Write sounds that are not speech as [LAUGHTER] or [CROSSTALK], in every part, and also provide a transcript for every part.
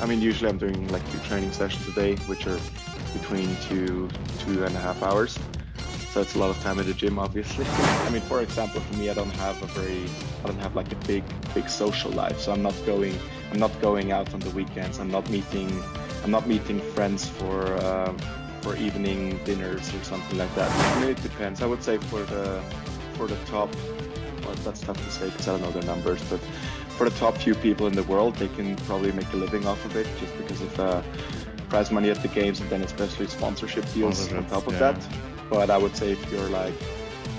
I mean, usually I'm doing like two training sessions a day, which are between two two and a half hours. So it's a lot of time at the gym, obviously. [LAUGHS] I mean, for example, for me, I don't have a very, I don't have like a big, big social life. So I'm not going, I'm not going out on the weekends. I'm not meeting, I'm not meeting friends for uh, for evening dinners or something like that. I mean, it depends. I would say for the for the top, well, that's tough to say because I don't know their numbers, but for the top few people in the world, they can probably make a living off of it just because of uh, prize money at the games and then especially sponsorship deals on top of yeah. that. But I would say if you're like,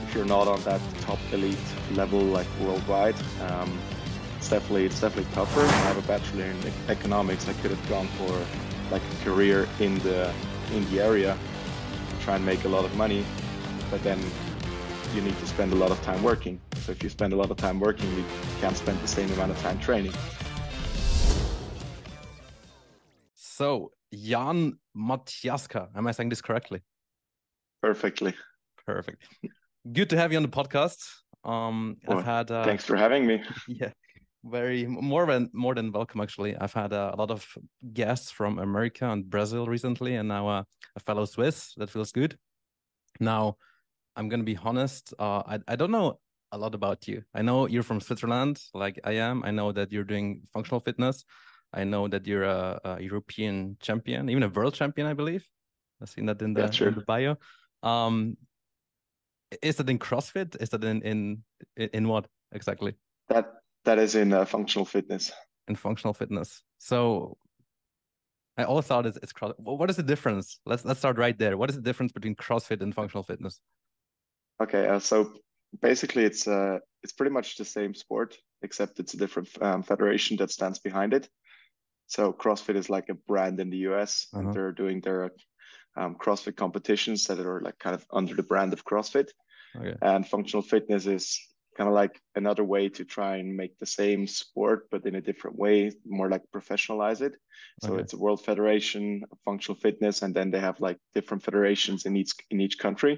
if you're not on that top elite level like worldwide, um, it's definitely it's definitely tougher. I have a bachelor in economics. I could have gone for like a career in the in the area, try and make a lot of money, but then you need to spend a lot of time working. So if you spend a lot of time working, you can't spend the same amount of time training. So Jan Matiaska, am I saying this correctly? Perfectly. Perfect. Good to have you on the podcast. Um, well, I've had. Uh, thanks for having me. [LAUGHS] Yeah, very more than more than welcome. Actually, I've had uh, a lot of guests from America and Brazil recently, and now uh, a fellow Swiss. That feels good. Now, I'm gonna be honest. Uh, I I don't know a lot about you. I know you're from Switzerland, like I am. I know that you're doing functional fitness. I know that you're a, a European champion, even a world champion, I believe. I've seen that in the, in the bio. Um, is that in CrossFit? Is that in in in what exactly? That that is in uh, functional fitness. In functional fitness. So I always thought it's, it's cross. What is the difference? Let's let's start right there. What is the difference between CrossFit and functional fitness? Okay, uh, so basically it's uh it's pretty much the same sport except it's a different um, federation that stands behind it. So CrossFit is like a brand in the US, uh-huh. and they're doing their um, CrossFit competitions that are like kind of under the brand of CrossFit. Okay. And functional fitness is kind of like another way to try and make the same sport but in a different way more like professionalize it so okay. it's a world federation of functional fitness and then they have like different federations in each in each country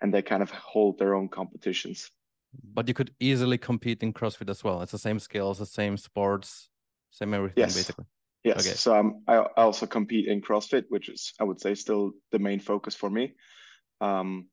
and they kind of hold their own competitions but you could easily compete in crossfit as well it's the same skills the same sports same everything yes. basically yes okay. so um, I, I also compete in crossfit which is i would say still the main focus for me um,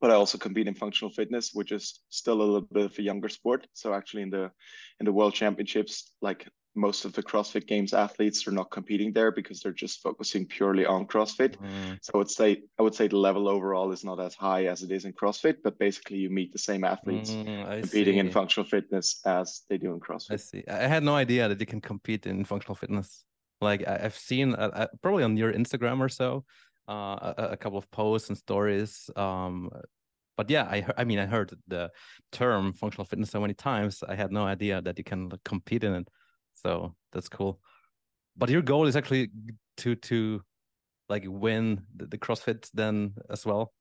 but I also compete in functional fitness, which is still a little bit of a younger sport. So actually, in the in the world championships, like most of the CrossFit Games athletes are not competing there because they're just focusing purely on CrossFit. Mm. So I would say I would say the level overall is not as high as it is in CrossFit, but basically you meet the same athletes mm, competing see. in functional fitness as they do in CrossFit. I see. I had no idea that you can compete in functional fitness. Like I've seen uh, uh, probably on your Instagram or so, uh, a, a, couple of posts and stories. Um, but yeah, I I mean I heard the term functional fitness so many times. I had no idea that you can compete in it. So that's cool. But your goal is actually to to like win the, the CrossFit then as well.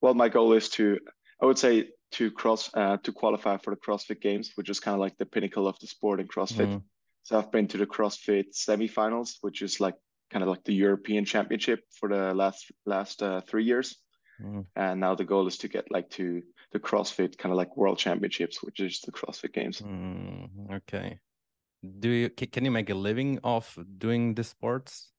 Well, my goal is to I would say to cross uh, to qualify for the CrossFit Games, which is kind of like the pinnacle of the sport in CrossFit. Mm. So I've been to the CrossFit semifinals, which is like kind of like the European Championship for the last last uh, three years. Mm. And now the goal is to get like to the CrossFit kind of like World Championships, which is the CrossFit Games. Mm, okay. Do you can you make a living off doing the sports?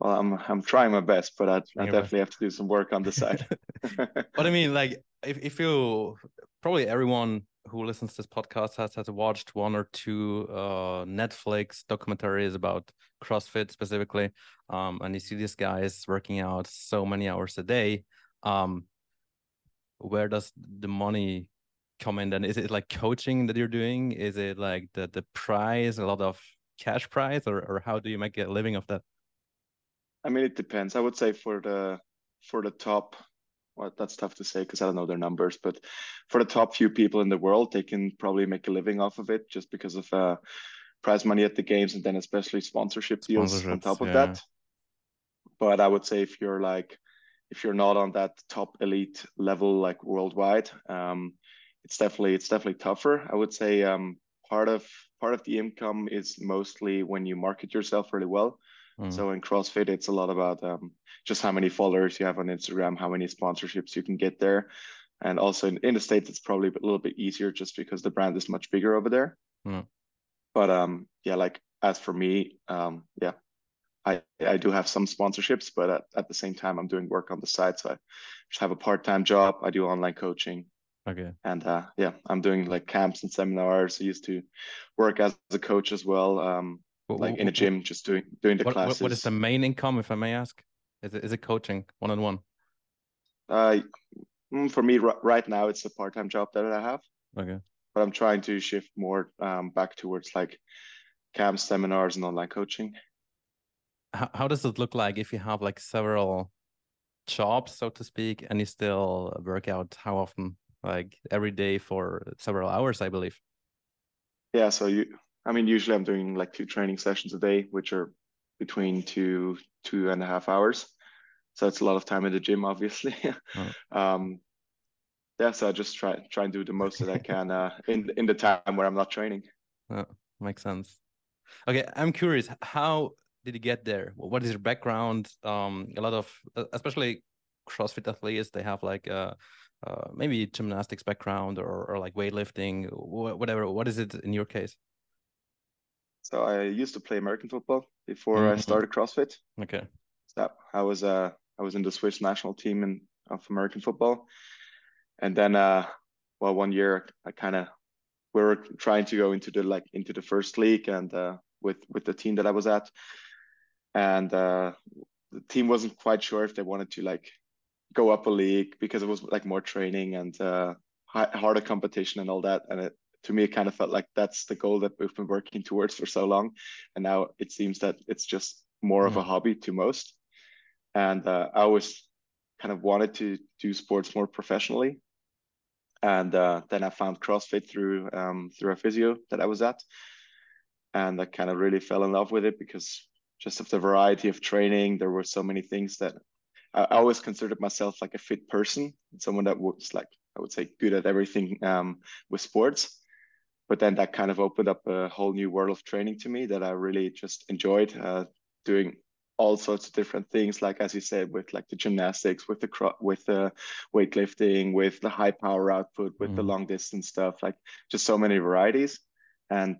Well, I'm I'm trying my best, but I, I definitely have to do some work on the [LAUGHS] side. [LAUGHS] but I mean, like, if if you probably everyone who listens to this podcast has has watched one or two uh, Netflix documentaries about CrossFit specifically, um, and you see these guys working out so many hours a day. Um, where does the money come in? Then is it like coaching that you're doing? Is it like the the prize, a lot of cash prize, or or how do you make a living of that? I mean, it depends. I would say for the for the top well, that's tough to say because I don't know their numbers, but for the top few people in the world, they can probably make a living off of it just because of uh, prize money at the games and then especially sponsorship deals on top of yeah. that. But I would say if you're like, if you're not on that top elite level like worldwide, um, it's definitely it's definitely tougher. I would say um, part of part of the income is mostly when you market yourself really well. Mm. So in CrossFit, it's a lot about um, just how many followers you have on Instagram, how many sponsorships you can get there. And also in, in the States, it's probably a little bit easier just because the brand is much bigger over there. Mm. But um, yeah, like as for me, um, yeah, I, I do have some sponsorships, but at, at the same time, I'm doing work on the side. So I just have a part time job. I do online coaching. Okay. And uh, yeah, I'm doing like camps and seminars. I used to work as a coach as well, um, what, like in a gym, just doing doing the what, classes. What is the main income, if I may ask? Is it is it coaching one on one? Uh, mm, for me right now, it's a part time job that I have. Okay. But I'm trying to shift more um, back towards like camps, seminars, and online coaching. How, how does it look like if you have like several jobs, so to speak, and you still work out how often? Like every day for several hours, I believe. Yeah. So you, I mean, usually I'm doing like two training sessions a day, which are between two two and a half hours. So it's a lot of time in the gym, obviously. Oh. [LAUGHS] um, yeah, so I just try try and do the most that I [LAUGHS] can uh, in in the time where I'm not training. Oh, makes sense. Okay, I'm curious. How did you get there? What is your background? Um, a lot of, especially CrossFit athletes, they have like uh, uh, maybe gymnastics background or, or like weightlifting, whatever. What is it in your case? So I used to play American football before mm-hmm. I started CrossFit. Okay. So I was uh I was in the Swiss national team in, of American football, and then uh well one year I kind of we were trying to go into the like into the first league and uh with with the team that I was at, and uh the team wasn't quite sure if they wanted to like go up a league because it was like more training and uh, harder competition and all that. And it, to me, it kind of felt like that's the goal that we've been working towards for so long. And now it seems that it's just more mm-hmm. of a mm. hobby to most. And uh, I always kind of wanted to do sports more professionally. And uh, then I found CrossFit through um, through a physio that I was at, and I kind of really fell in love with it because just of the variety of training, there were so many things that I always considered myself like a fit person, someone that was like I would say good at everything um, with sports. But then that kind of opened up a whole new world of training to me that I really just enjoyed uh, doing all sorts of different things, like as you said, with like the gymnastics, with the with the weightlifting, with the high power output, with mm. the long distance stuff, like just so many varieties. And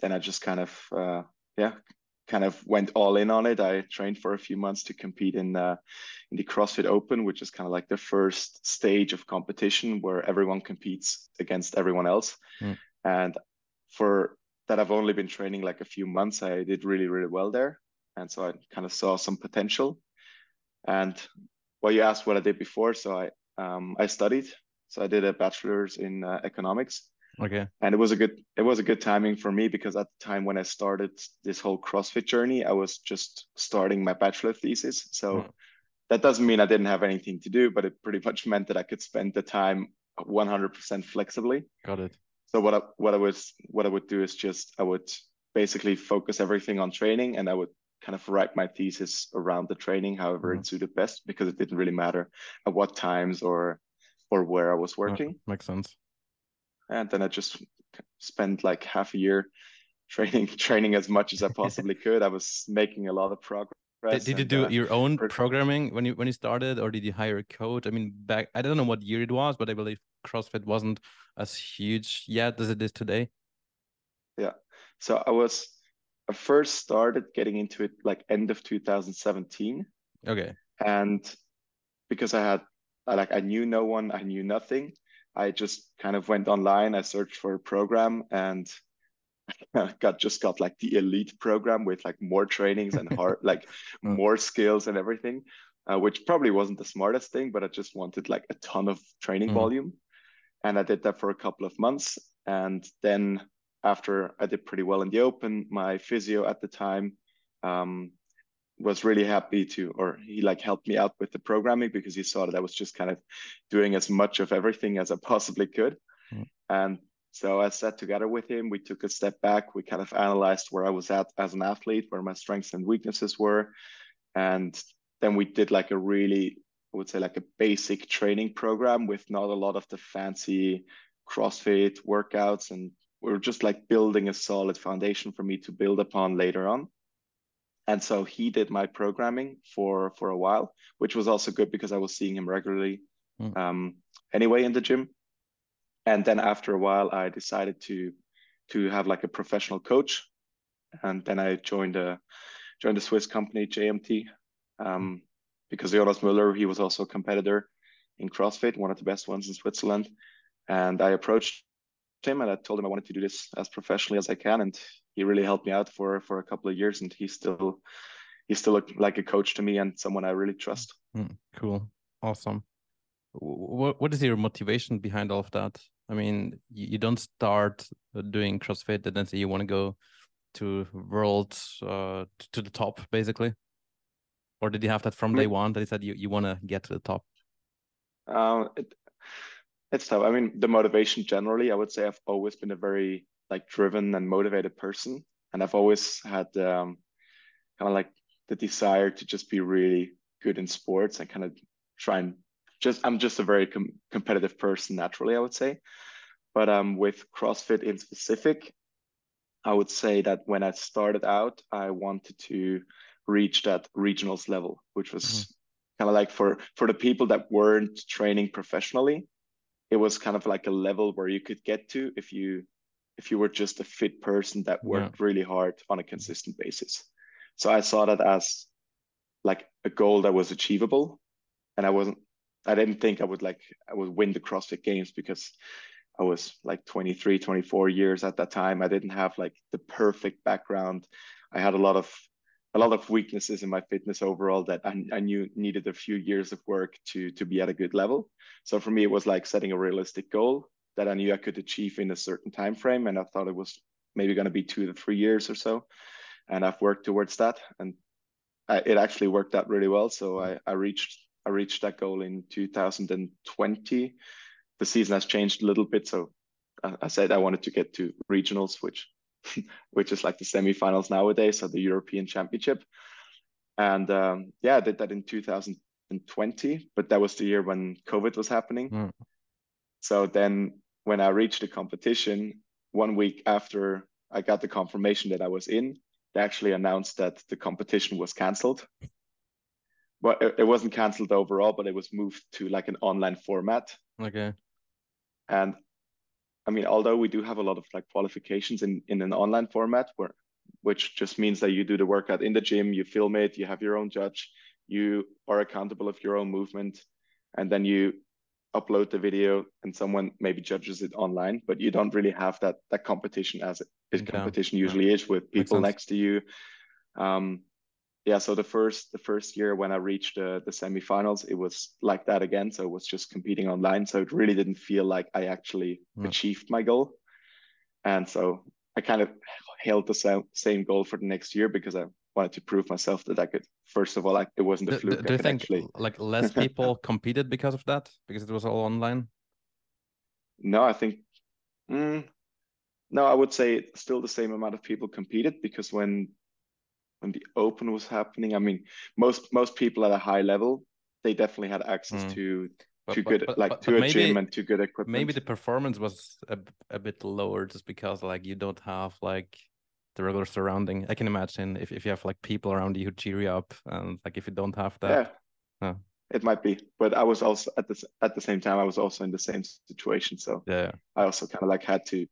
then I just kind of uh, yeah kind of went all in on it. I trained for a few months to compete in uh, in the CrossFit Open, which is kind of like the first stage of competition where everyone competes against everyone else. Mm. And for that, I've only been training like a few months. I did really really well there, and so I kind of saw some potential. And well, you asked what I did before, so I um, I studied. So I did a bachelor's in uh, economics Okay. And it was a good it was a good timing for me because at the time when I started this whole CrossFit journey, I was just starting my bachelor thesis. So mm. that doesn't mean I didn't have anything to do, but it pretty much meant that I could spend the time 100% flexibly. Got it. So what I what I was what I would do is just I would basically focus everything on training and I would kind of write my thesis around the training however mm. it suited best because it didn't really matter at what times or or where I was working. makes sense and then I just spent like half a year [LAUGHS] training training as much as I [LAUGHS] possibly could. I was making a lot of progress. Did, did you do uh, your own programming when you when you started, or did you hire a coach? I mean, back I don't know what year it was, but I believe CrossFit wasn't as huge yet as it is today. Yeah, so I was I first started getting into it like end of 2017. Okay, and because I had like I knew no one, I knew nothing. I just kind of went online. I searched for a program and [LAUGHS] got just got like the elite program with like more trainings and hard [LAUGHS] like more skills and everything, uh, which probably wasn't the smartest thing, but I just wanted like a ton of training mm. volume, and I did that for a couple of months, and then after I did pretty well in the open, my physio at the time um, was really happy to, or he like helped me out with the programming because he saw that I was just kind of doing as much of everything as I possibly could. Mm. And so I sat together with him. We took a step back. We kind of analyzed where I was at as an athlete, where my strengths and weaknesses were. And then we did like a really, I would say, like a basic training program with not a lot of the fancy CrossFit workouts. And we're just like building a solid foundation for me to build upon later on and so he did my programming for for a while which was also good because i was seeing him regularly mm. um, anyway in the gym. And then after a while i decided to to have like a professional coach. And then I joined a joined a Swiss company JMT um, because Jonas Muller he was also a competitor in CrossFit, one of the best ones in Switzerland, and I approached him and I told him I wanted to do this as professionally as I can, and he really helped me out for for a couple of years, and he's still he's still a, like a coach to me and someone I really trust. Mm, cool, awesome. What what is your motivation behind all of that? I mean, you, don't start doing CrossFit and then say you want to go to world uh, to the top, basically, or did you have that from day one that you said you you want to get to the top? Um, it, it's tough. I mean, the motivation generally, I would say I've always been a very like driven and motivated person, and I've always had um, kind of like the desire to just be really good in sports and kind of try and just I'm just a very com- competitive person naturally, I would say. But um, with CrossFit in specific, I would say that when I started out, I wanted to reach that regionals level, which was mm-hmm. kind of like for for the people that weren't training professionally it was kind of like a level where you could get to if you if you were just a fit person that worked yeah. really hard on a consistent basis so i saw that as like a goal that was achievable and i wasn't i didn't think i would like i would win the crossfit games because i was like 23 24 years at that time i didn't have like the perfect background i had a lot of a lot of weaknesses in my fitness overall that I, I, knew needed a few years of work to to be at a good level. So for me, it was like setting a realistic goal that I knew I could achieve in a certain time frame, and I thought it was maybe going to be two to three years or so. And I've worked towards that, and I, it actually worked out really well. So I, I reached I reached that goal in 2020. The season has changed a little bit, so I, I said I wanted to get to regionals, which [LAUGHS] which is like the semifinals nowadays, so the European Championship. And um, yeah, I did that in 2020, but that was the year when COVID was happening. Mm. So then when I reached the competition, one week after I got the confirmation that I was in, they actually announced that the competition was canceled. But it, it wasn't canceled overall, but it was moved to like an online format. Okay. And I mean, although we do have a lot of like qualifications in in an online format, where which just means that you do the workout in the gym, you film it, you have your own judge, you are accountable of your own movement, and then you upload the video and someone maybe judges it online but you don't really have that that competition as it competition usually yeah. is with people next to you um yeah, so the first the first year when I reached uh, the semifinals, it was like that again. So it was just competing online. So it really didn't feel like I actually mm. achieved my goal. And so I kind of held the same same goal for the next year because I wanted to prove myself that I could. First of all, like it wasn't a fluke. Do, do you think actually... like less [LAUGHS] people competed because of that because it was all online? No, I think. Mm, no, I would say still the same amount of people competed because when when the open was happening i mean most most people at a high level they definitely had access mm. to but, to good but, like but, to a maybe, gym and to good equipment maybe the performance was a, a bit lower just because like you don't have like the regular surrounding i can imagine if, if you have like people around you who cheer you up and like if you don't have that yeah it might be but i was also at the at the same time i was also in the same situation so yeah i also kind of like had to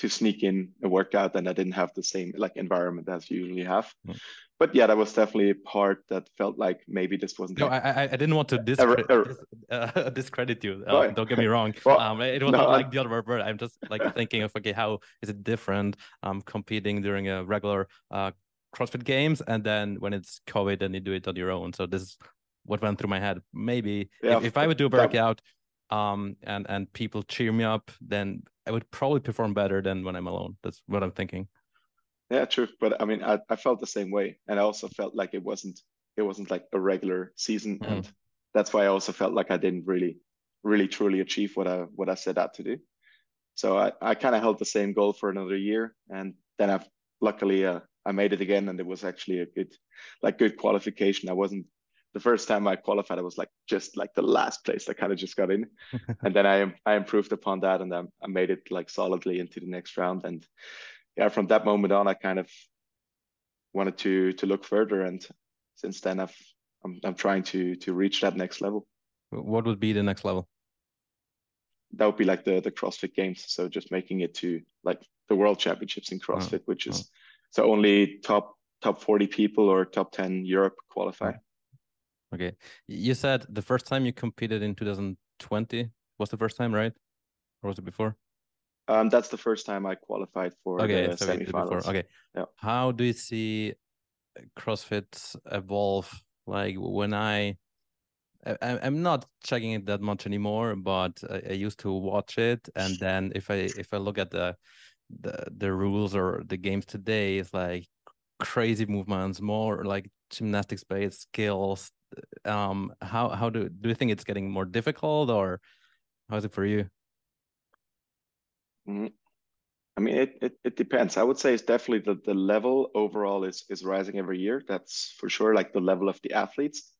to sneak in a workout and I didn't have the same like environment as you usually have. Mm. But yeah, that was definitely a part that felt like maybe this wasn't. No, I, I didn't want to discredit, [LAUGHS] uh, discredit you. Uh, right. Don't get me [LAUGHS] wrong. well, um, it was no, not like the other word. I'm just like [LAUGHS] thinking of okay, how is it different? Um, competing during a regular uh CrossFit Games, and then when it's COVID, and you do it on your own. So this is what went through my head. Maybe yeah, if, if I would do a workout, um, and and people cheer me up, then I would probably perform better than when I'm alone. That's what I'm thinking. Yeah, true. But I mean, I, I felt the same way, and I also felt like it wasn't it wasn't like a regular season, mm. and that's why I also felt like I didn't really really truly achieve what I what I set out to do. So I, I kind of held the same goal for another year, and then I've luckily uh, I made it again, and it was actually a good like good qualification. I wasn't the first time I qualified, I was like just like the last place. I kind of just got in, [LAUGHS] and then I I improved upon that, and I, I made it like solidly into the next round. And yeah, from that moment on, I kind of wanted to to look further, and since then, I've I'm I'm trying to to reach that next level. What would be the next level? That would be like the the CrossFit Games. So just making it to like the World Championships in oh, CrossFit, oh, which is oh. So only top top 40 people or top 10 Europe qualify. Okay. You said the first time you competed in 2020 was the first time, right? Or was it before? Um, that's the first time I qualified for okay, the so semifinals. Okay. Yeah. How do you see CrossFit evolve? Like when I, I I'm not checking it that much anymore, but I, I used to watch it, and then if I if I look at the the the rules or the games today, it's like crazy movements, more like gymnastics based skills. Um, how how do do you think it's getting more difficult, or how is it for you? Mm-hmm. I mean, it, it, it depends. I would say it's definitely that the level overall is is rising every year. That's for sure, like the level of the athletes.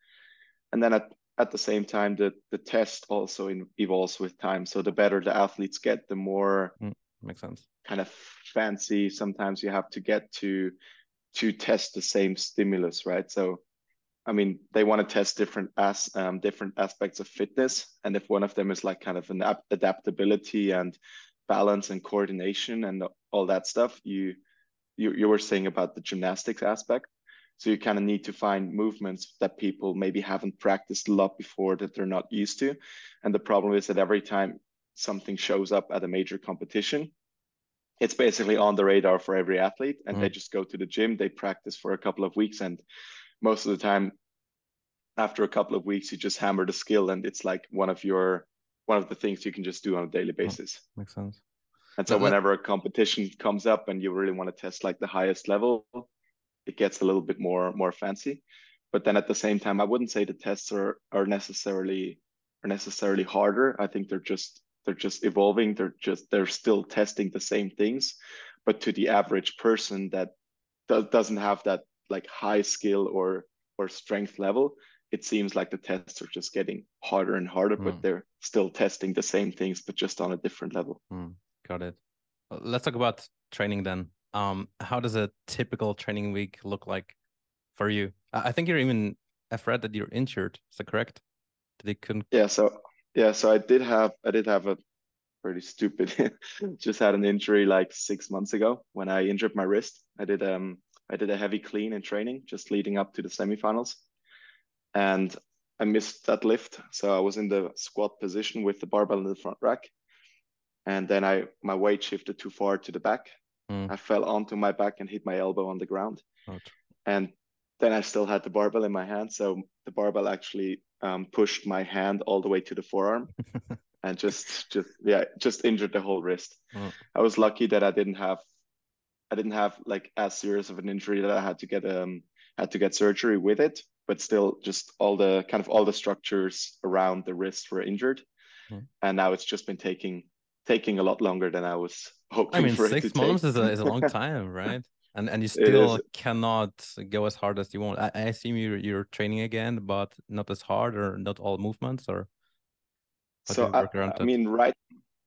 And then at, at the same time, the, the test also in, evolves with time. So the better the athletes get, the more mm, makes sense. Kind of fancy. Sometimes you have to get to to test the same stimulus, right? So, I mean, they want to test different as um, different aspects of fitness, and if one of them is like kind of an adaptability and balance and coordination and all that stuff, you you you were saying about the gymnastics aspect. So you kind of need to find movements that people maybe haven't practiced a lot before that they're not used to. And the problem is that every time something shows up at a major competition, it's basically on the radar for every athlete and mm. they just go to the gym they practice for a couple of weeks and most of the time after a couple of weeks you just hammer the skill and it's like one of your one of the things you can just do on a daily basis. oh, makes sense. And so whenever a competition comes up and you really want to test like the highest level it gets a little bit more more fancy. But then at the same time i wouldn't say the tests are are necessarily are necessarily harder. I think they're just they're just evolving. They're just they're still testing the same things. But to the average person that doesn't have that like high skill or or strength level it seems like the tests are just getting harder and harder mm. but hmm. they're still testing the same things but just on a different level mm. got it let's talk about training then um how does a typical training week look like for you i think you're even i've read that you're injured is that correct they couldn't yeah so yeah, so I did have I did have a pretty stupid [LAUGHS] just had an injury like six months ago when I injured my wrist. I did um I did a heavy clean in training just leading up to the semifinals. And I missed that lift. So I was in the squat position with the barbell in the front rack. And then I my weight shifted too far to the back. Mm. I fell onto my back and hit my elbow on the ground. And then I still had the barbell in my hand. So the barbell actually um, pushed my hand all the way to the forearm [LAUGHS] and just just yeah just injured the whole wrist oh. i was lucky that i didn't have i didn't have like as serious of an injury that i had to get um had to get surgery with it but still just all the kind of all the structures around the wrist were injured mm. and now it's just been taking taking a lot longer than i was hoping i mean six months is a, is a long [LAUGHS] time right and and you still cannot go as hard as you want. I, I assume you're you're training again, but not as hard or not all movements or. So I, I mean, right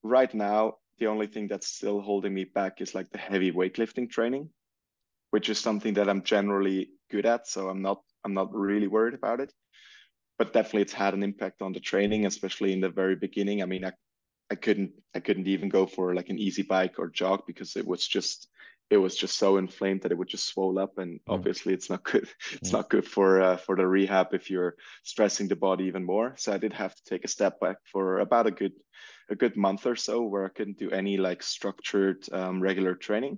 right now, the only thing that's still holding me back is like the heavy weightlifting training, which is something that I'm generally good at. So I'm not I'm not really worried about it. But definitely, it's had an impact on the training, especially in the very beginning. I mean, I I couldn't I couldn't even go for like an easy bike or jog because it was just it was just so inflamed that it would just swell up and mm. obviously it's not good [LAUGHS] it's mm. not good for uh, for the rehab if you're stressing the body even more so i did have to take a step back for about a good a good month or so where i couldn't do any like structured um, regular training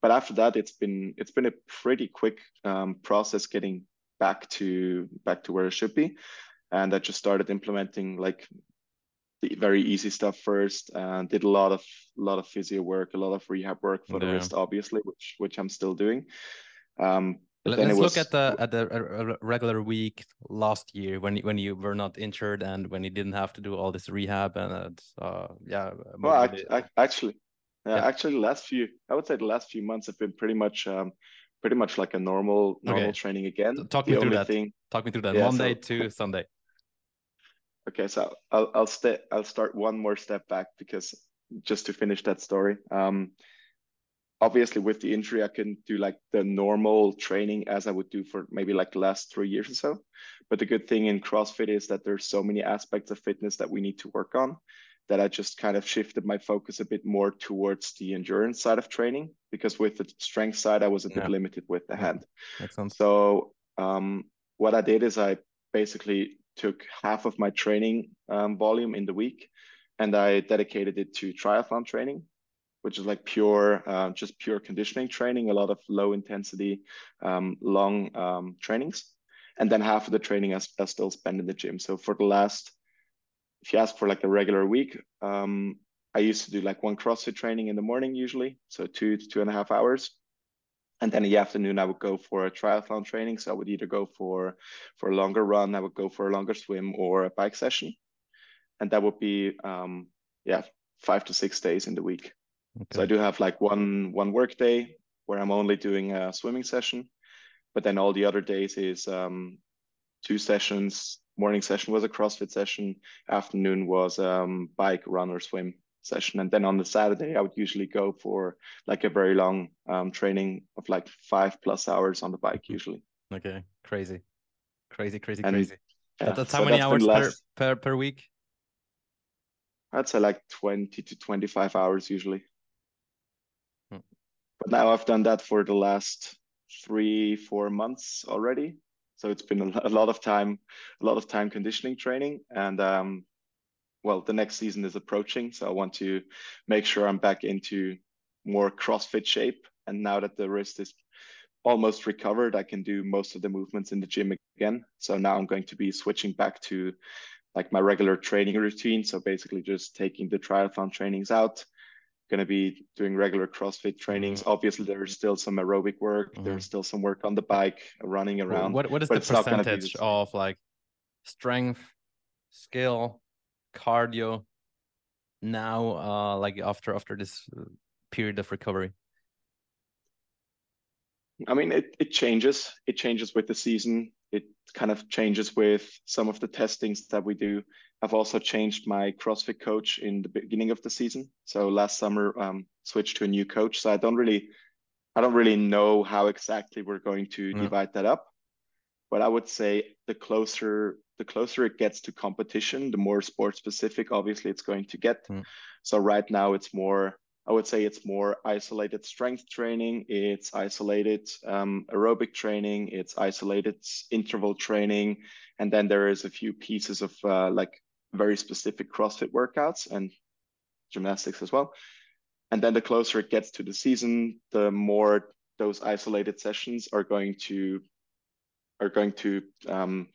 but after that it's been it's been a pretty quick um, process getting back to back to where it should be. And i just started implementing like the very easy stuff first and did a lot of a lot of physio work a lot of rehab work for yeah. the wrist obviously which which i'm still doing. Um let's was... look at the at the regular week last year when when you were not injured and when you didn't have to do all this rehab and uh yeah well I, I, actually yeah, actually the last few i would say the last few months have been pretty much um pretty much like a normal normal okay. training again talk the me through that thing... talk me through that yeah, monday so... to sunday Okay, so I'll I'll stay I'll start one more step back because just to finish that story. Um, obviously with the injury, I couldn't do like the normal training as I would do for maybe like the last three years or so. But the good thing in CrossFit is that there's so many aspects of fitness that we need to work on that I just kind of shifted my focus a bit more towards the endurance side of training. Because with the strength side, I was a bit Yeah. limited with the Yeah. hand. Makes sense. So um, what I did is I basically took half of my training um, volume in the week, and I dedicated it to triathlon training, which is like pure, uh, just pure conditioning training, a lot of low intensity, um, long um, trainings, and then half of the training I still spend in the gym. So for the last, if you ask for like a regular week, um, I used to do like one CrossFit training in the morning usually, so two to two and a half hours. And then in the afternoon i would go for a triathlon training. So i would either go for for a longer run i would go for a longer swim or a bike session. And that would be um yeah five to six days in the week. So i do have like one one work day where i'm only doing a swimming session. But then all the other days is um two sessions. Morning session was a crossfit session. Afternoon was um bike run or swim session and then on the saturday i would usually go for like a very long um, training of like five plus hours on the bike Mhm. usually Okay. Crazy. Crazy, crazy, And, crazy. yeah That- that's how so many that's hours per, per per week? i'd say like 20 to 25 hours usually Hmm. but now i've done that for the last three four months already so it's been a a lot of time a lot of time conditioning training and um well the next season is approaching so i want to make sure i'm back into more crossfit shape and now that the wrist is almost recovered i can do most of the movements in the gym again so now i'm going to be switching back to like my regular training routine so basically just taking the triathlon trainings out going to be doing regular CrossFit trainings. Obviously, there's still some aerobic work. Mhm. There's still some work on the bike, running around. What what is the it's not gonna be the percentage of like strength, skill, cardio now uh like after after this uh, period of recovery? I mean, it, it changes. It changes with the season. It kind of changes with some of the testings that we do. I've also changed my CrossFit coach in the beginning of the season. So last summer, um, switched to a new coach. So I don't really, I don't really know how exactly we're going to Yeah. divide that up. But I would say the closer the closer it gets to competition, the more sport specific, obviously, it's going to get. Mm. So right now, it's more. I would say it's more isolated strength training. It's isolated um, aerobic training. It's isolated interval training, and then there is a few pieces of uh, like very specific CrossFit workouts and gymnastics as well. And then the closer it gets to the season, the more those isolated sessions are going to are going to um,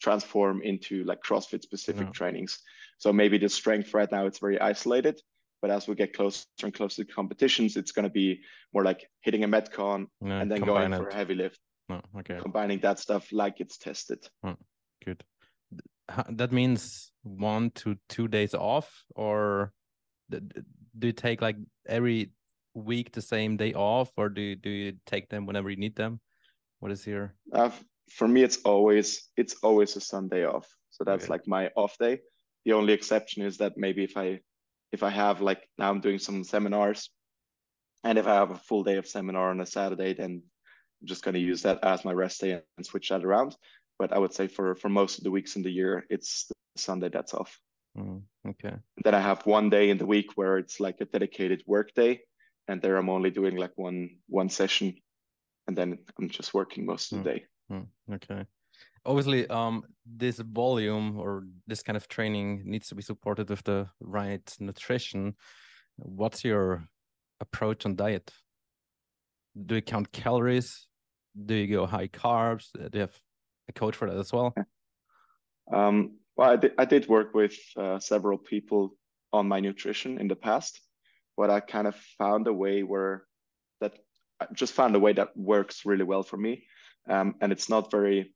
transform into like CrossFit specific Yeah. trainings. So maybe the strength right now it's very isolated, but as we get closer and closer to competitions, it's going to be more like hitting a metcon Yeah, and then going for a heavy lift, No, okay, combining that stuff like it's tested. good. That means one to two days off, or do you take like every week the same day off, or do you, do you take them whenever you need them? What is your Uh, for me, it's always it's always a Sunday off. So that's Okay. like my off day. The only exception is that maybe if I if I have like now I'm doing some seminars, and if I have a full day of seminar on a Saturday, then I'm just going to use that as my rest day and switch that around. But I would say for for most of the weeks in the year, it's the Sunday that's off. Mm, okay? then I have one day in the week where it's like a dedicated work day, and there I'm only doing like one one session, and then I'm just working most of the day. Mm, okay. Obviously, um, this volume or this kind of training needs to be supported with the right nutrition. What's your approach on diet? Do you count calories? Do you go high carbs? Uh, Do you have a coach for that as well? Um, well, I did, I did work with uh, several people on my nutrition in the past, but I kind of found a way where that I just found a way that works really well for me. Um, and it's not very,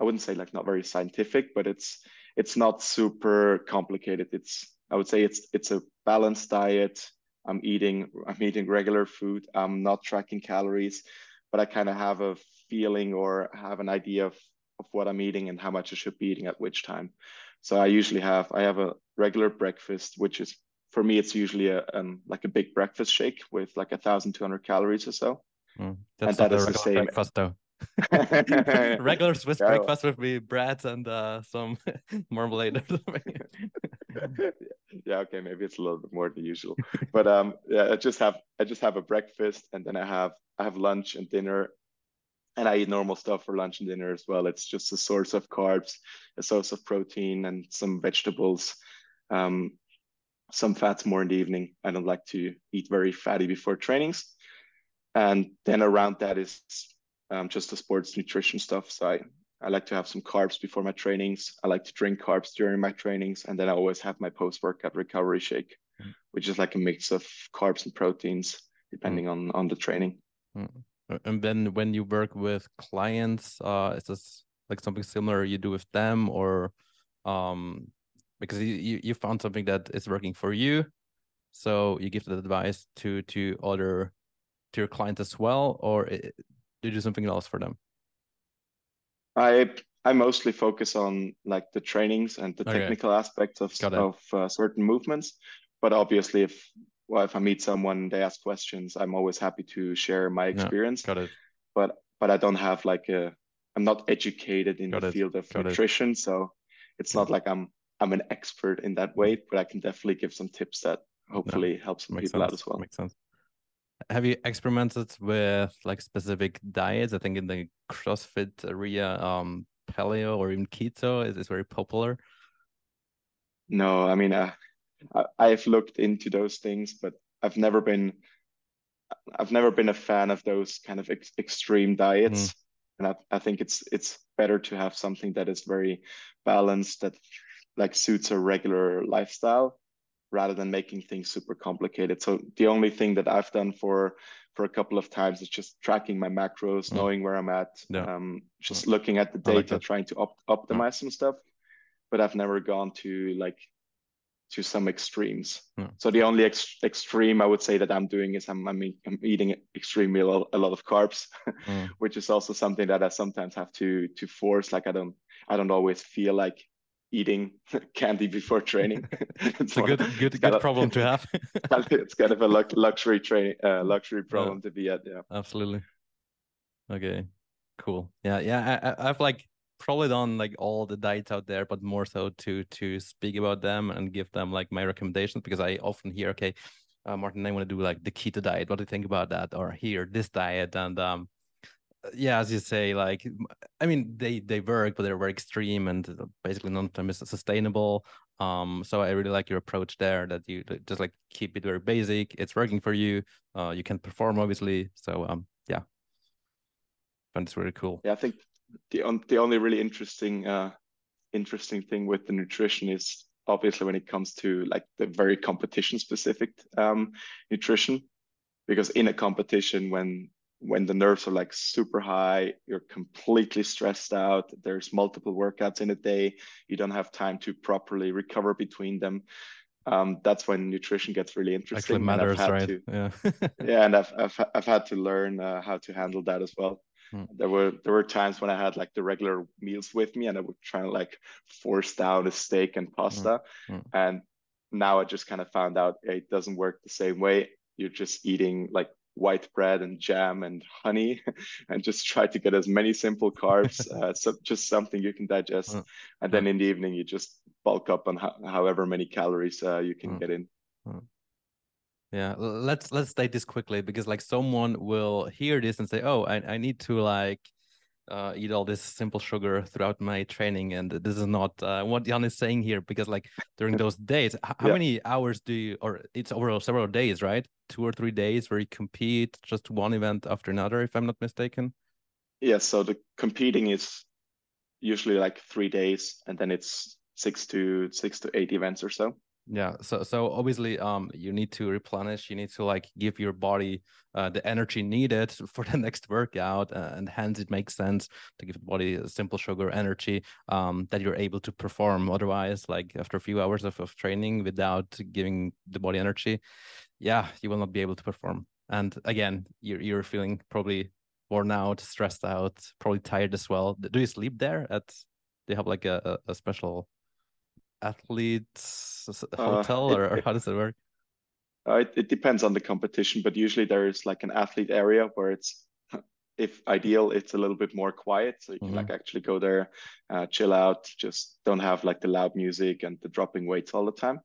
I wouldn't say like not very scientific, but it's it's not super complicated. It's I would say it's it's a balanced diet. I'm eating I'm eating regular food. I'm not tracking calories, but I kind of have a feeling or have an idea of of what I'm eating and how much I should be eating at which time. So I usually have I have a regular breakfast, which is for me it's usually a um, like a big breakfast shake with like a thousand two hundred calories or so. Mm, That's that not a is the same- breakfast though. [LAUGHS] regular Swiss Yeah, breakfast would be bread and uh, some [LAUGHS] marmalade or something. [LAUGHS] yeah, okay, maybe it's a little bit more than usual. but um yeah, I just have I just have a breakfast and then I have I have lunch and dinner and I eat normal stuff for lunch and dinner as well. It's just a source of carbs, a source of protein and some vegetables. Um some fats more in the evening. I don't like to eat very fatty before trainings. And then around that is um, just the sports nutrition stuff. So I, I like to have some carbs before my trainings. I like to drink carbs during my trainings. And then I always have my post workout recovery shake, mm. which is like a mix of carbs and proteins, depending mm. on, on the training. Mm. And then when you work with clients, uh, is this like something similar you do with them or um, because you, you found something that is working for you so you give the advice to to other to your clients as well or you do something else for them i i mostly focus on like the trainings and the okay. technical aspects of of uh, certain movements but obviously if well, if i meet someone they ask questions i'm always happy to share my experience yeah, got it but but i don't have like a i'm not educated in got the it. field of got nutrition it. so it's not like i'm I'm an expert in that way, but I can definitely give some tips that hopefully no, help some people sense. out as well. Makes sense. Have you experimented with like specific diets? I think in the CrossFit area, um, paleo or even keto is, is very popular. No, I mean, uh, I, I've looked into those things, but I've never been, I've never been a fan of those kind of ex extreme diets. Mm. And I, I think it's it's better to have something that is very balanced, that like suits a regular lifestyle rather than making things super complicated. So the only thing that I've done for for a couple of times is just tracking my macros, mm. knowing where I'm at, yeah. um, just yeah. looking at the data, like trying to op- optimize yeah. some stuff. But I've never gone to like to some extremes. So the only ex- extreme I would say that I'm doing is I'm I'm, I'm eating extremely a lot, a lot of carbs, mm. [LAUGHS] which is also something that I sometimes have to to force. Like I don't I don't always feel like eating [LAUGHS] candy before training. [LAUGHS] [LAUGHS] it's, a good good good problem to have. it's kind of a luxury training uh, luxury problem yeah. to be at. Yeah, absolutely. Okay, cool. Yeah, yeah. I, I've like probably done like all the diets out there, but more so to to speak about them and give them like my recommendations because I often hear, okay, uh, Martin, I want to do like the keto diet. What do you think about that? Or here, this diet, and um, yeah, as you say, like I mean, they they work, but they're very extreme, and uh, basically none of them is sustainable. Um, so I really like your approach there that you just like keep it very basic. It's working for you. Uh, you can perform obviously. So um, yeah, and it's really cool. Yeah, I think the on, the only really interesting uh interesting thing with the nutrition is obviously when it comes to like the very competition specific um nutrition because in a competition when when the nerves are like super high, you're completely stressed out. There's multiple workouts in a day. You don't have time to properly recover between them. Um, that's when nutrition gets really interesting. Actually matters, right? To, yeah. [LAUGHS] yeah, and I've, I've I've had to learn uh, how to handle that as well. Hmm. There were there were times when I had like the regular meals with me, and I would try to like force down a steak and pasta, hmm. Hmm. and now I just kind of found out it doesn't work the same way. You're just eating like white bread and jam and honey [LAUGHS] and just try to get as many simple carbs [LAUGHS] uh, so just something you can digest. Uh, and then in the evening you just bulk up on ho- however many calories uh, you can uh, get in. Yeah let's let's state this quickly because like someone will hear this and say oh i, I need to like uh, eat all this simple sugar throughout my training and this is not uh, what jan is saying here because like during [LAUGHS] those days how yeah. many hours do you or it's over several days right? Two or three days where you compete just one event after another if i'm not mistaken? Yeah so the competing is usually like three days and then it's six to six to eight events or so yeah so so obviously um you need to replenish you need to like give your body uh, the energy needed [LAUGHS] for the next workout uh, and hence it makes sense to give the body a simple sugar energy um that you're able to perform otherwise like after a few hours of, of training without giving the body energy. Yeah you will not be able to perform. And again you're, you're feeling probably worn out stressed out probably tired as well. Do you sleep there at they have like a, a special athletes uh, hotel uh, or, or, how does it work? Uh, it, it depends on the competition, but usually there is like an athlete area where it's, [LAUGHS] if ideal, it's a little bit more quiet, so you can mm-hmm. like actually go there, uh, chill out, just don't have like the loud music and the dropping weights all the time.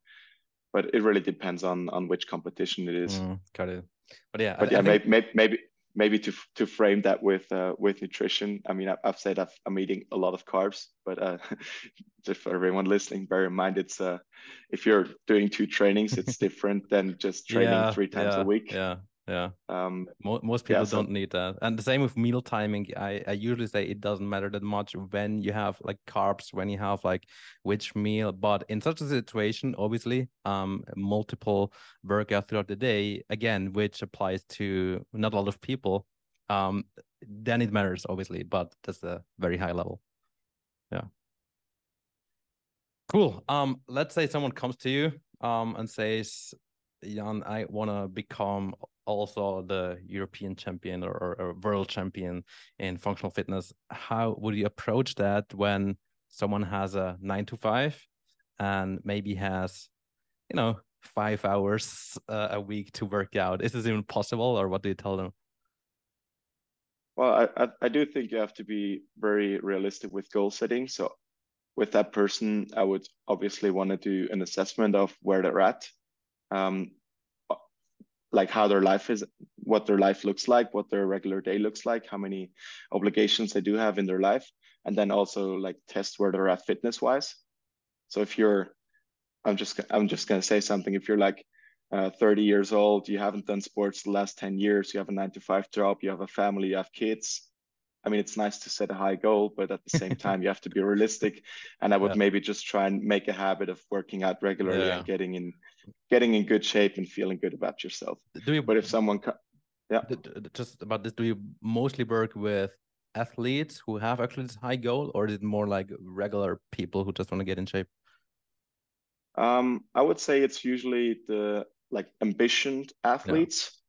but it really depends on on which competition it is. Mm, got it. But yeah, but I, yeah, I think... maybe, maybe maybe to to frame that with uh, with nutrition. I mean, I, have said I've, I'm eating a lot of carbs, but uh, [LAUGHS] just for everyone listening, bear in mind it's uh, if you're doing two trainings, it's [LAUGHS] different than just training yeah, three times yeah, a week. Yeah, yeah. Um, most people yeah, so... don't need that. And the same with meal timing. I, I usually say it doesn't matter that much when you have like carbs, when you have like which meal. But in such a situation, obviously, um, multiple workout throughout the day, again, which applies to not a lot of people, um, then it matters, obviously, but that's a very high level. Yeah. Cool. Um, let's say someone comes to you um and says, Jan, I want to become also the European champion or, or, or, world champion in functional fitness. How would you approach that when someone has a nine to five and maybe has, you know, five hours uh, a week to work out? Is this even possible, or what do you tell them? Well, I, I do think you have to be very realistic with goal setting. So, with that person, I would obviously want to do an assessment of where they're at. Um, like how their life is, what their life looks like, what their regular day looks like, how many obligations they do have in their life, and then also like test where they're at fitness wise. So if you're, I'm just I'm just gonna say something. If you're like uh, 30 years old, you haven't done sports the last 10 years, you have a nine to five job, you have a family, you have kids. I mean, it's nice to set a high goal, but at the same [LAUGHS] time, you have to be realistic. And I would yeah. maybe just try and make a habit of working out regularly yeah. and getting in getting in good shape and feeling good about yourself. Do you, but if someone, yeah, just about this, do you mostly work with athletes who have actually this high goal, or is it more like regular people who just want to get in shape? Um, I would say it's usually the like ambitioned athletes. Yeah.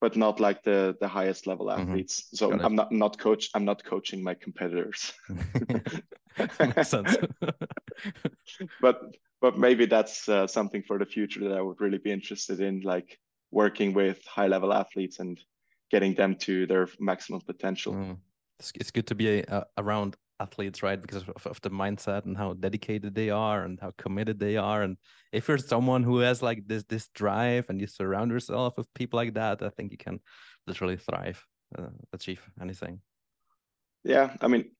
But not like the the highest level mm-hmm. athletes. Mm -hmm. So I'm not not coach. I'm not coaching my competitors. [LAUGHS] Makes sense. [LAUGHS] but but maybe that's uh, something for the future that I would really be interested in, like working with high level athletes and getting them to their maximum potential. Mm. It's, it's good to be a, around athletes, right? Because of, of, the mindset and how dedicated they are and how committed they are. And if you're someone who has like this this drive and you surround yourself with people like that, I think you can literally thrive, uh, achieve anything. Yeah, I mean,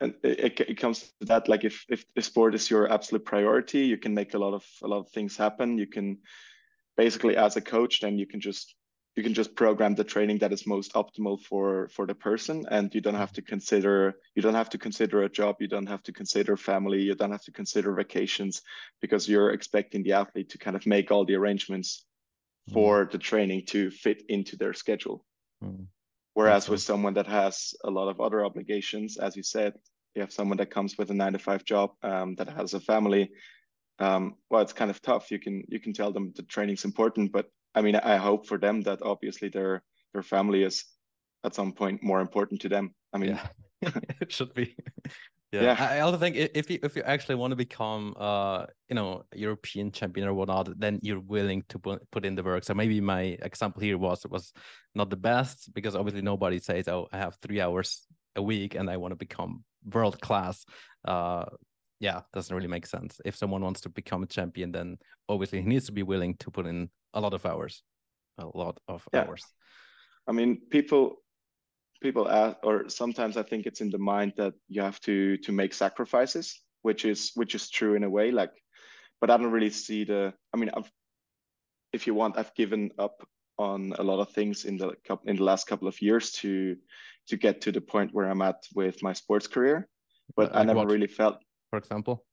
and it, it comes to that like if if sport is your absolute priority you can make a lot of a lot of things happen. You can basically as a coach then you can just you can just program the training that is most optimal for for the person. And you don't have to consider you don't have to consider a job. You don't have to consider family. You don't have to consider vacations because you're expecting the athlete to kind of make all the arrangements mm. for the training to fit into their schedule. Mm. Whereas with someone that has a lot of other obligations, as you said, you have someone that comes with a nine to five job um, that has a family. Um, well, it's kind of tough. You can you can tell them the training's important, but I mean, I hope for them that obviously their their family is at some point more important to them. I mean, yeah. [LAUGHS] it should be. Yeah. I also think if you if you actually want to become uh you know European champion or whatnot, then you're willing to put put in the work. So maybe my example here was was not the best because obviously nobody says, "Oh, I have three hours a week and I want to become world class." Uh, yeah, doesn't really make sense. If someone wants to become a champion, then obviously he needs to be willing to put in a lot of hours, a lot of yeah. hours. I mean, people people ask, or sometimes I think it's in the mind that you have to to make sacrifices, which is which is true in a way. Like, but I don't really see the. I mean, I've, if you want, I've given up on a lot of things in the in the last couple of years to to get to the point where I'm at with my sports career, but like I never what? really felt. For example.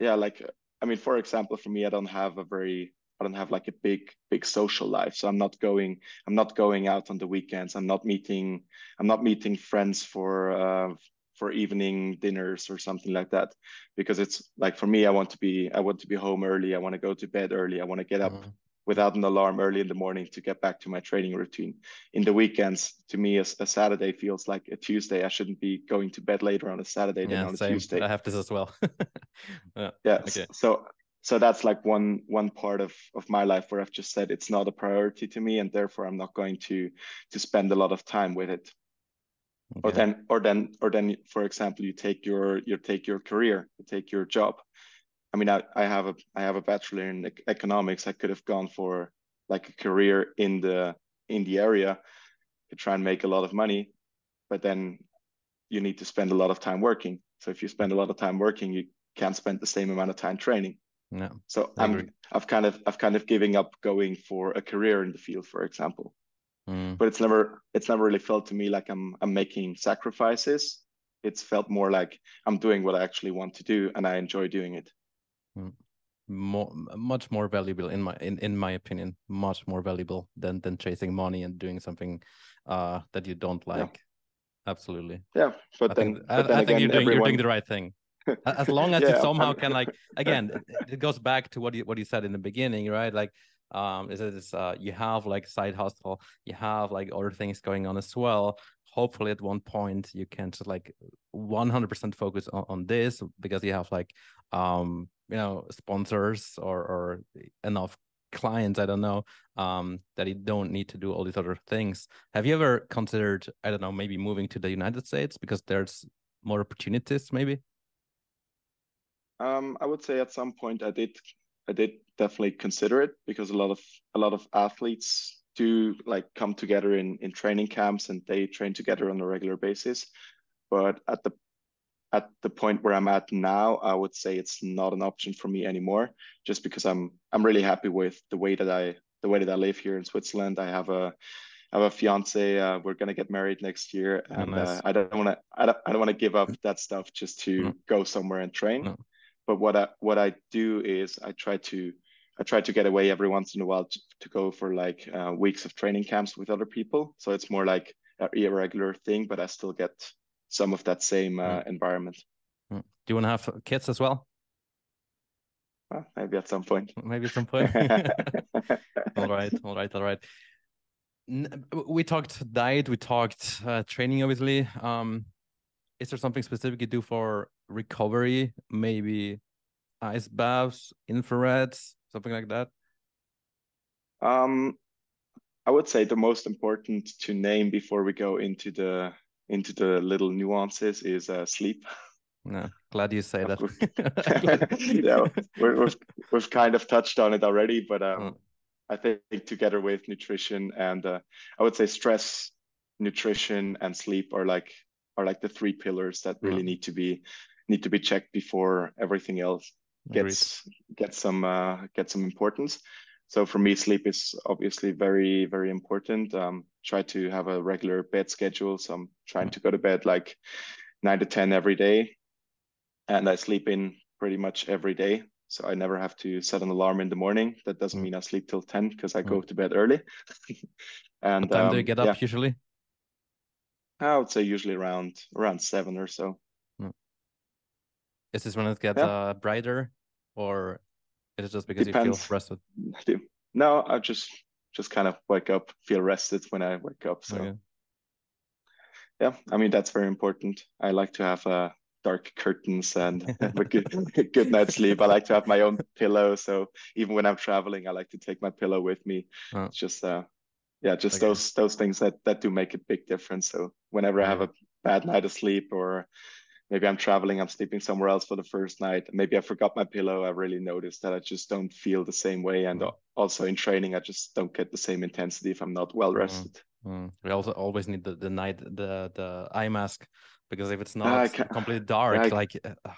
Yeah, like I mean, for example, for me, I don't have a very I don't have like a big big social life. So I'm not going I'm not going out on the weekends. I'm not meeting I'm not meeting friends for uh, for evening dinners or something like that because it's like for me I want to be I want to be home early. I want to go to bed early. I want to get up mm-hmm. without an alarm early in the morning to get back to my training routine. In the weekends, to me, a, a Saturday feels like a Tuesday. I shouldn't be going to bed later on a Saturday yeah, than on same. a Tuesday. I have this as well. [LAUGHS] yeah. yeah. Okay. So so that's like one one part of of my life where i've just said it's not a priority to me and therefore i'm not going to to spend a lot of time with it okay. or then or then or then for example you take your you take your career you take your job i I mean, I, I have a I have a bachelor in economics. I could have gone for like a career in the in the area, to try and make a lot of money, but then you need to spend a lot of time working. So if you spend a lot of time working, you can't spend the same amount of time training. No. So I am I've kind of I've kind of giving up going for a career in the field, for example. Mm. But it's never it's never really felt to me like I'm I'm making sacrifices. It's felt more like I'm doing what I actually want to do and I enjoy doing it. Mm. More much more valuable in my in, in my opinion, much more valuable than than chasing money and doing something uh that you don't like. Yeah. Absolutely. Yeah. But I then, think, but I, then I again, think you're doing, everyone... you're doing the right thing as long as yeah, you somehow can like [LAUGHS] again it, goes back to what you what you said in the beginning right? Like um is it uh you have like side hustle you have like other things going on as well. Hopefully at one point you can just like 100% focus on, on this because you have like um you know sponsors or or enough clients i don't know um that you don't need to do all these other things. Have you ever considered i don't know maybe moving to the united states because there's more opportunities maybe um, I would say at some point I did I did definitely consider it because a lot of a lot of athletes do like come together in in training camps and they train together on a regular basis. But at the at the point where I'm at now, I would say it's not an option for me anymore, just because I'm I'm really happy with the way that I the way that I live here in Switzerland. I have a I have a fiance. Uh, we're gonna get married next year, oh, and oh, nice. uh, I don't want to. I don't. I don't want to give up that stuff just to no. go somewhere and train. No but what I what I do is I try to I try to get away every once in a while to, to go for like uh, weeks of training camps with other people. So it's more like a irregular thing, but I still get some of that same uh, mm. environment. Mm. Do you want to have kids as well? well? Maybe at some point. [LAUGHS] Maybe at some point. [LAUGHS] all right, all right, all right. We talked diet, we talked uh, training, obviously. Um, is there something specific you do for recovery? Maybe ice baths, infrareds, something like that? Um, I would say the most important to name before we go into the into the little nuances is uh, sleep. No, glad you say that. [LAUGHS] [LAUGHS] yeah, we have we've kind of touched on it already, but um, oh. I think together with nutrition and uh, I would say stress, nutrition, and sleep are like are like the three pillars that really need to be need to be checked before everything else gets Agreed. gets some uh, get some importance. So for me, sleep is obviously very very important. Um, try to have a regular bed schedule. So I'm trying to go to bed like nine to ten every day, and I sleep in pretty much every day. So I never have to set an alarm in the morning. That doesn't mm. mean I sleep till ten because I mm. go to bed early. [LAUGHS] and what time um, do you um, get up yeah. usually? I would say usually around around seven or so. Is this when it gets yeah. uh, brighter, or is it just because Depends. you feel rested? No, I just just kind of wake up, feel rested when I wake up. So, okay. yeah, I mean that's very important. I like to have uh, dark curtains and a good [LAUGHS] good night's sleep. I like to have my own pillow, so even when I'm traveling, I like to take my pillow with me. Oh. It's just uh, yeah, just okay. those those things that that do make a big difference. So whenever I have a bad night of sleep or maybe I'm traveling, I'm sleeping somewhere else for the first night. Maybe I forgot my pillow. I really noticed that I just don't feel the same way. And mm. also in training, I just don't get the same intensity if I'm not well mm-hmm. rested. Mm. We also always need the, the night, the, the eye mask, because if it's not completely dark, I, like uh,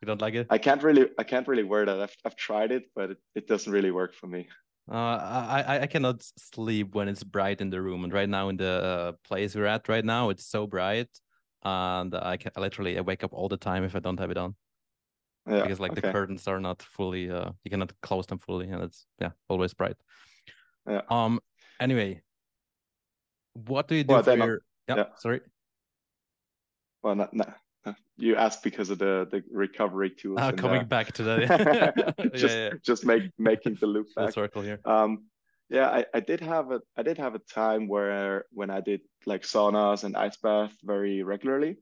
you don't like it. I can't really, I can't really wear that. I've, I've tried it, but it, it doesn't really work for me. Uh, I I cannot sleep when it's bright in the room, and right now in the uh, place we're at right now, it's so bright, and I can literally I wake up all the time if I don't have it on. Yeah, because like okay. the curtains are not fully, uh, you cannot close them fully, and it's yeah always bright. Yeah. Um. Anyway, what do you do well, for your? Yeah, yeah. Sorry. Well, not, not you asked because of the the recovery tools. Uh, coming the... back to that, [LAUGHS] [LAUGHS] just yeah, just make making the loop back. circle here. Um, yeah, I, I did have a I did have a time where when I did like saunas and ice bath very regularly.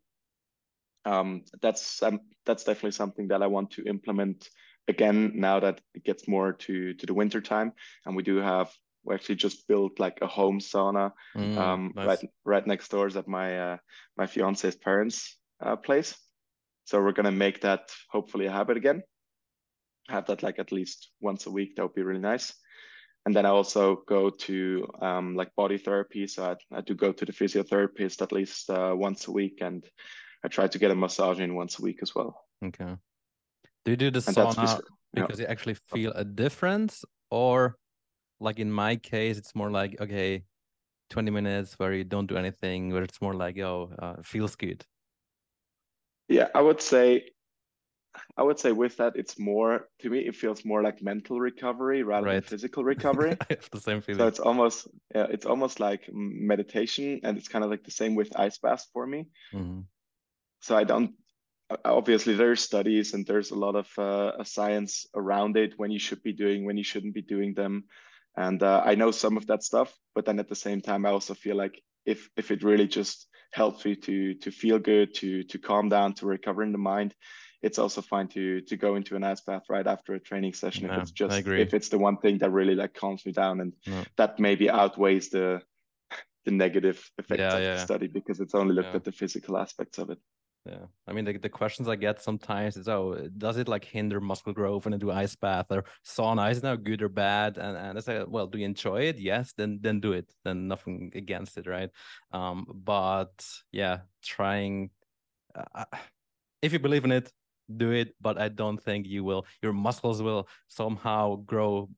Um, that's um, that's definitely something that I want to implement again now that it gets more to to the winter time, and we do have we actually just built like a home sauna mm, um, nice. right right next doors at my uh, my fiance's parents uh, place. So we're going to make that hopefully a habit again. have that like at least once a week. That would be really nice. And then I also go to um, like body therapy. So I, I do go to the physiotherapist at least uh, once a week, and I try to get a massage in once a week as well. Okay. Do you do the and sauna because yeah. you actually feel a difference, or like in my case, it's more like okay, twenty minutes where you don't do anything, where it's more like oh, uh, feels good. Yeah, I would say I would say with that, it's more to me. It feels more like mental recovery rather right. than physical [LAUGHS] recovery. I have the same feeling. So it's almost, yeah, it's almost like meditation, and it's kind of like the same with ice baths for me. Mm-hmm. So I don't. Obviously, there's studies and there's a lot of uh, science around it when you should be doing, when you shouldn't be doing them, and uh, I know some of that stuff. But then at the same time, I also feel like if if it really just helps you to to feel good, to to calm down, to recover in the mind it's also fine to to go into an ice bath right after a training session if it's just if it's the one thing that really like calms me down and that maybe outweighs the the negative effects yeah, of yeah. the study because it's only looked at the physical aspects of it. Yeah. I mean the, the questions i get sometimes is oh does it like hinder muscle growth when i do ice bath or sauna? Is now good or bad? And and i say well do you enjoy it? Yes then then do it. Then nothing against it right? Um but yeah trying uh, if you believe in it do it, but I don't think you will. Your muscles will somehow grow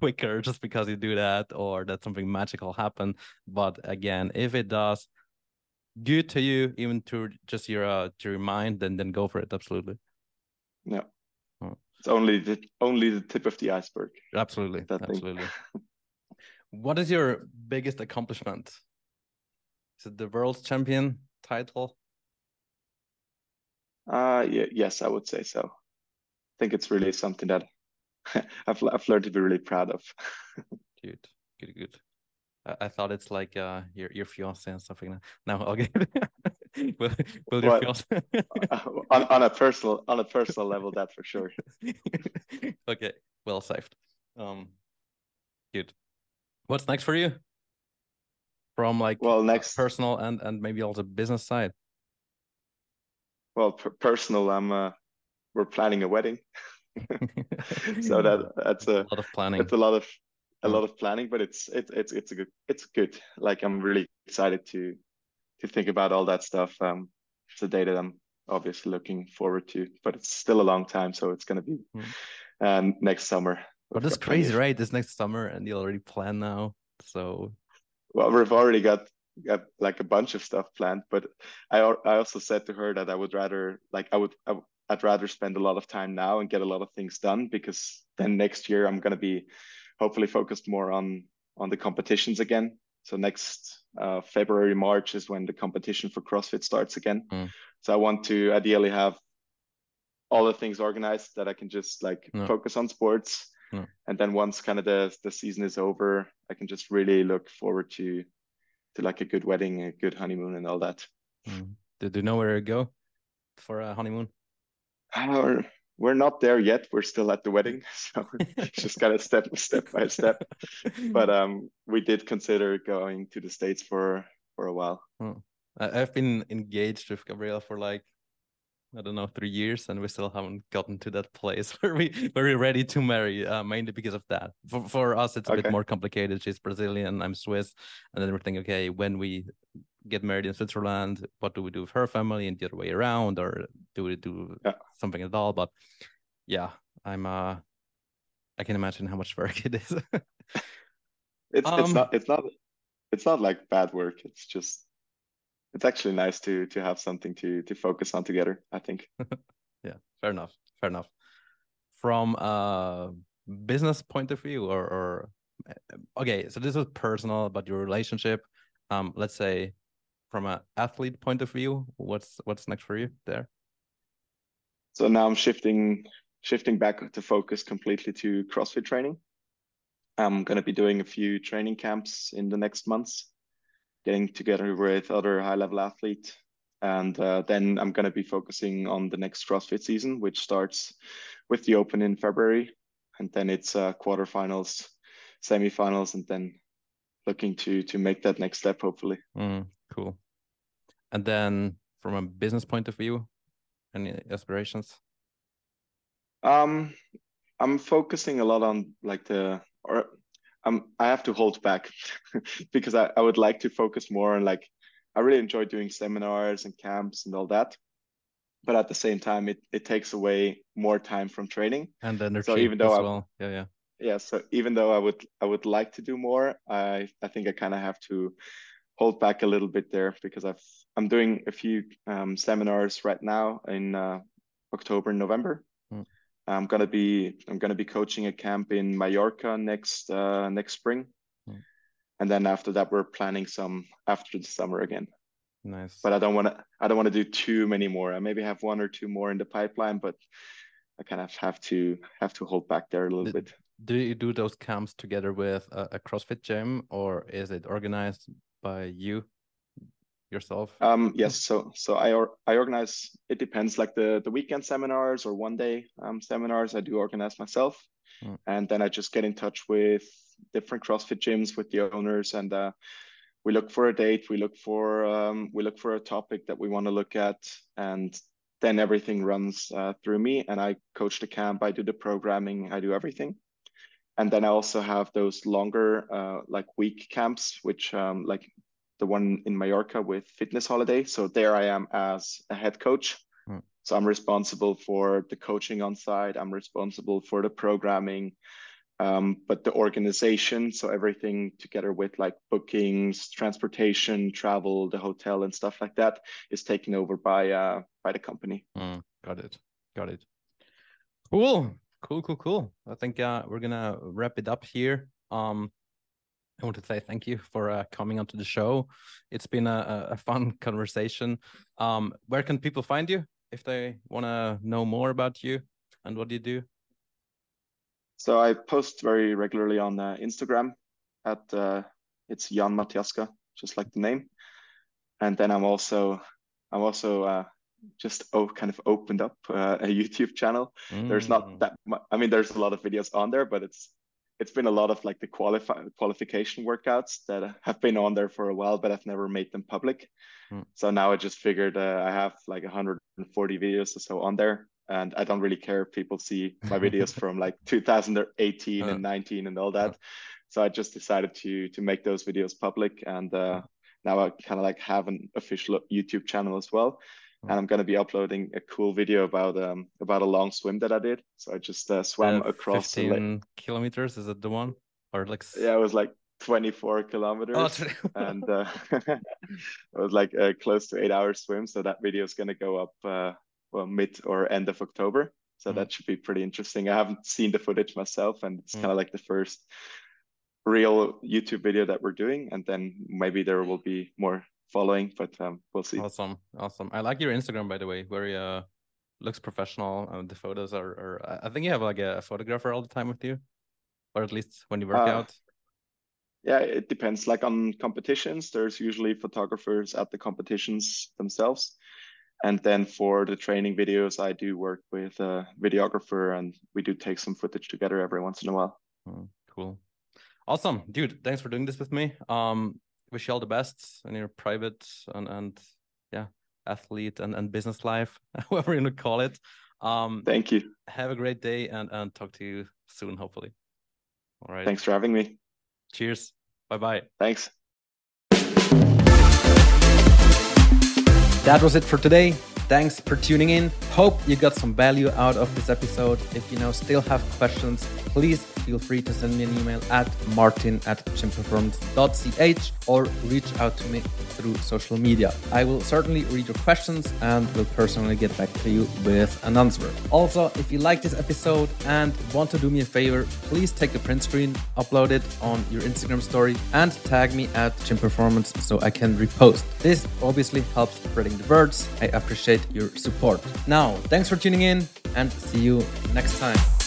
quicker [LAUGHS] just because you do that, or that something magical happen. But again, if it does, good to you, even to just your uh, to your mind, then then go for it. Absolutely. Yeah. Oh. It's only the only the tip of the iceberg. Absolutely. Absolutely. [LAUGHS] what is your biggest accomplishment? Is it the world champion title? Uh, yeah, yes, I would say so. I think it's really something that [LAUGHS] I've I've learned to be really proud of. [LAUGHS] good, good, good. I, I thought it's like uh your your fiance and something. Like now I'll [LAUGHS] will, will your fiance on, on a personal on a personal level, that for sure. okay, well saved. Um, good. What's next for you? From like well, next personal and and maybe also business side well personal i'm uh, we're planning a wedding. [LAUGHS] So [LAUGHS] that that's a, a, lot of planning. it's a lot of a lot of planning but it's it's it's it's a good it's good. Like i'm really excited to to think about all that stuff. Um it's a day that i'm obviously looking forward to but it's still a long time so it's going to be mm. um next summer. But that's crazy right? This next summer and you already plan now so well we've already got like a bunch of stuff planned but i i also said to her that i would rather like i would I, i'd rather spend a lot of time now and get a lot of things done because then next year i'm going to be hopefully focused more on on the competitions again so next uh, february march is when the competition for crossfit starts again mm. so i want to ideally have all the things organized that i can just like no. focus on sports no. and then once kind of the the season is over i can just really look forward to to like a good wedding, a good honeymoon, and all that. Mm. Did you know where to go for a honeymoon? Uh, we're not there yet. We're still at the wedding, [LAUGHS] so just kind of step step by step. But um, we did consider going to the states for for a while. Oh. I've been engaged with Gabriela for like I don't know, three years, and we still haven't gotten to that place [LAUGHS] where we where we're ready to marry. Uh, mainly because of that. For for us, it's a okay. bit more complicated. She's Brazilian, I'm Swiss, and then we're thinking, okay, when we get married in Switzerland, what do we do with her family, and the other way around, or do we do yeah. something at all? But yeah, I'm uh, I can imagine how much [LAUGHS] work it is. it's um, it's not it's not it's not like bad work. It's just it's actually nice to to have something to to focus on together i think. [LAUGHS] Yeah fair enough fair enough. From a business point of view or or okay so this is personal but your relationship. Um let's say from an athlete point of view what's what's next for you there? So now i'm shifting shifting back to focus completely to crossfit training. I'm going to be doing a few training camps in the next months getting together with other high level athletes. And uh, then I'm going to be focusing on the next CrossFit season, which starts with the Open in February. And then it's uh, quarterfinals, semifinals, and then looking to to make that next step, hopefully. Mm, cool. And then from a business point of view, any aspirations? Um, I'm focusing a lot on like the or um I have to hold back [LAUGHS] because I, I would like to focus more on like I really enjoy doing seminars and camps and all that. But at the same time it, it takes away more time from training. And energy so even though I, well. Yeah, yeah. Yeah. So even though I would I would like to do more, I I think I kind of have to hold back a little bit there because I've I'm doing a few um, seminars right now in uh, October and November. I'm gonna be I'm gonna be coaching a camp in Mallorca next uh, next spring, mm. and then after that we're planning some after the summer again. Nice. But I don't want to I don't want to do too many more. I maybe have one or two more in the pipeline, but I kind of have to have to hold back there a little bit. Do you do those camps together with a, a CrossFit gym, or is it organized by you yourself? Um, yes. So so I or, I organize. It depends. Like the the weekend seminars or one day um, seminars, I do organize myself, mm. and then I just get in touch with different CrossFit gyms with the owners, and uh, we look for a date. We look for um, we look for a topic that we want to look at, and then everything runs uh, through me, and I coach the camp. I do the programming. I do everything and then I also have those longer uh, like week camps, which um, like the one in Mallorca with Fitness Holiday. So there I am as a head coach. Hmm. So I'm responsible for the coaching on site. I'm responsible for the programming, um, but the organization. So everything together with like bookings, transportation, travel, the hotel, and stuff like that is taken over by uh, by the company. Mm, got it. Got it. Cool. Cool. Cool. Cool. I think uh, we're gonna wrap it up here. Um, I want to say thank you for uh, coming onto the show. It's been a, a fun [LAUGHS] conversation. Um, where can people find you if they want to know more about you and what you do? So I post very regularly on uh, Instagram at uh, it's Jan Matiaska, just like the name. And then I'm also I'm also uh, just oh, kind of opened up uh, a [LAUGHS] YouTube channel. Mm. There's not mm. that much. I mean, there's a lot of videos on there, but it's it's been a lot of like the qualify qualification workouts that have been on there for a while, but I've never made them public. Mm. So now I just figured uh, I have like 140 videos or so on there, and I don't really care if people see my [LAUGHS] videos from like 2018 uh. and 19 and all that. Uh. So I just decided to to make those videos public, and uh, now I kind of like have an official YouTube channel as well and I'm going to be uploading a cool video about um about a long swim that I did. So I just uh, swam uh, across 15 kilometers. Is it the one or like? Yeah, it was like 24 kilometers, oh, [LAUGHS] and uh, [LAUGHS] it was like a close to eight hour swim. So that video is going to go up uh, well mid or end of October. So mm. that should be pretty interesting. I haven't seen the footage myself, and it's mm. kind of like the first real YouTube video that we're doing, and then maybe there will be more following, but um, we'll see. Awesome, awesome. I like your Instagram, by the way. Very uh, looks professional. Uh, the photos are, are. I think you have like a photographer all the time with you, or at least when you work uh, out. Yeah, it depends. Like on competitions, there's usually photographers at the competitions themselves. And then for the training videos, I do work with a videographer and we do take some footage together every once in a while. Oh, cool. Awesome. Dude, thanks for doing this with me. Um, wish you all the best in your private and and yeah athlete and, and business life [LAUGHS] whatever you want to call it. Um thank you. have a great day and and talk to you soon hopefully. All right. Thanks for having me. Cheers. Bye bye thanks. That was it for today. Thanks for tuning in. Hope you got some value out of this episode. If you now still have questions, please feel free to send me an email at martin at gymperformance.ch or reach out to me through social media. I will certainly read your questions and will personally get back to you with an answer. Also, if you like this episode and want to do me a favor, please take a print screen, upload it on your Instagram story, and tag me at Gym Performance so I can repost. This obviously helps spreading the words. I appreciate your support. Now, thanks for tuning in and see you next time.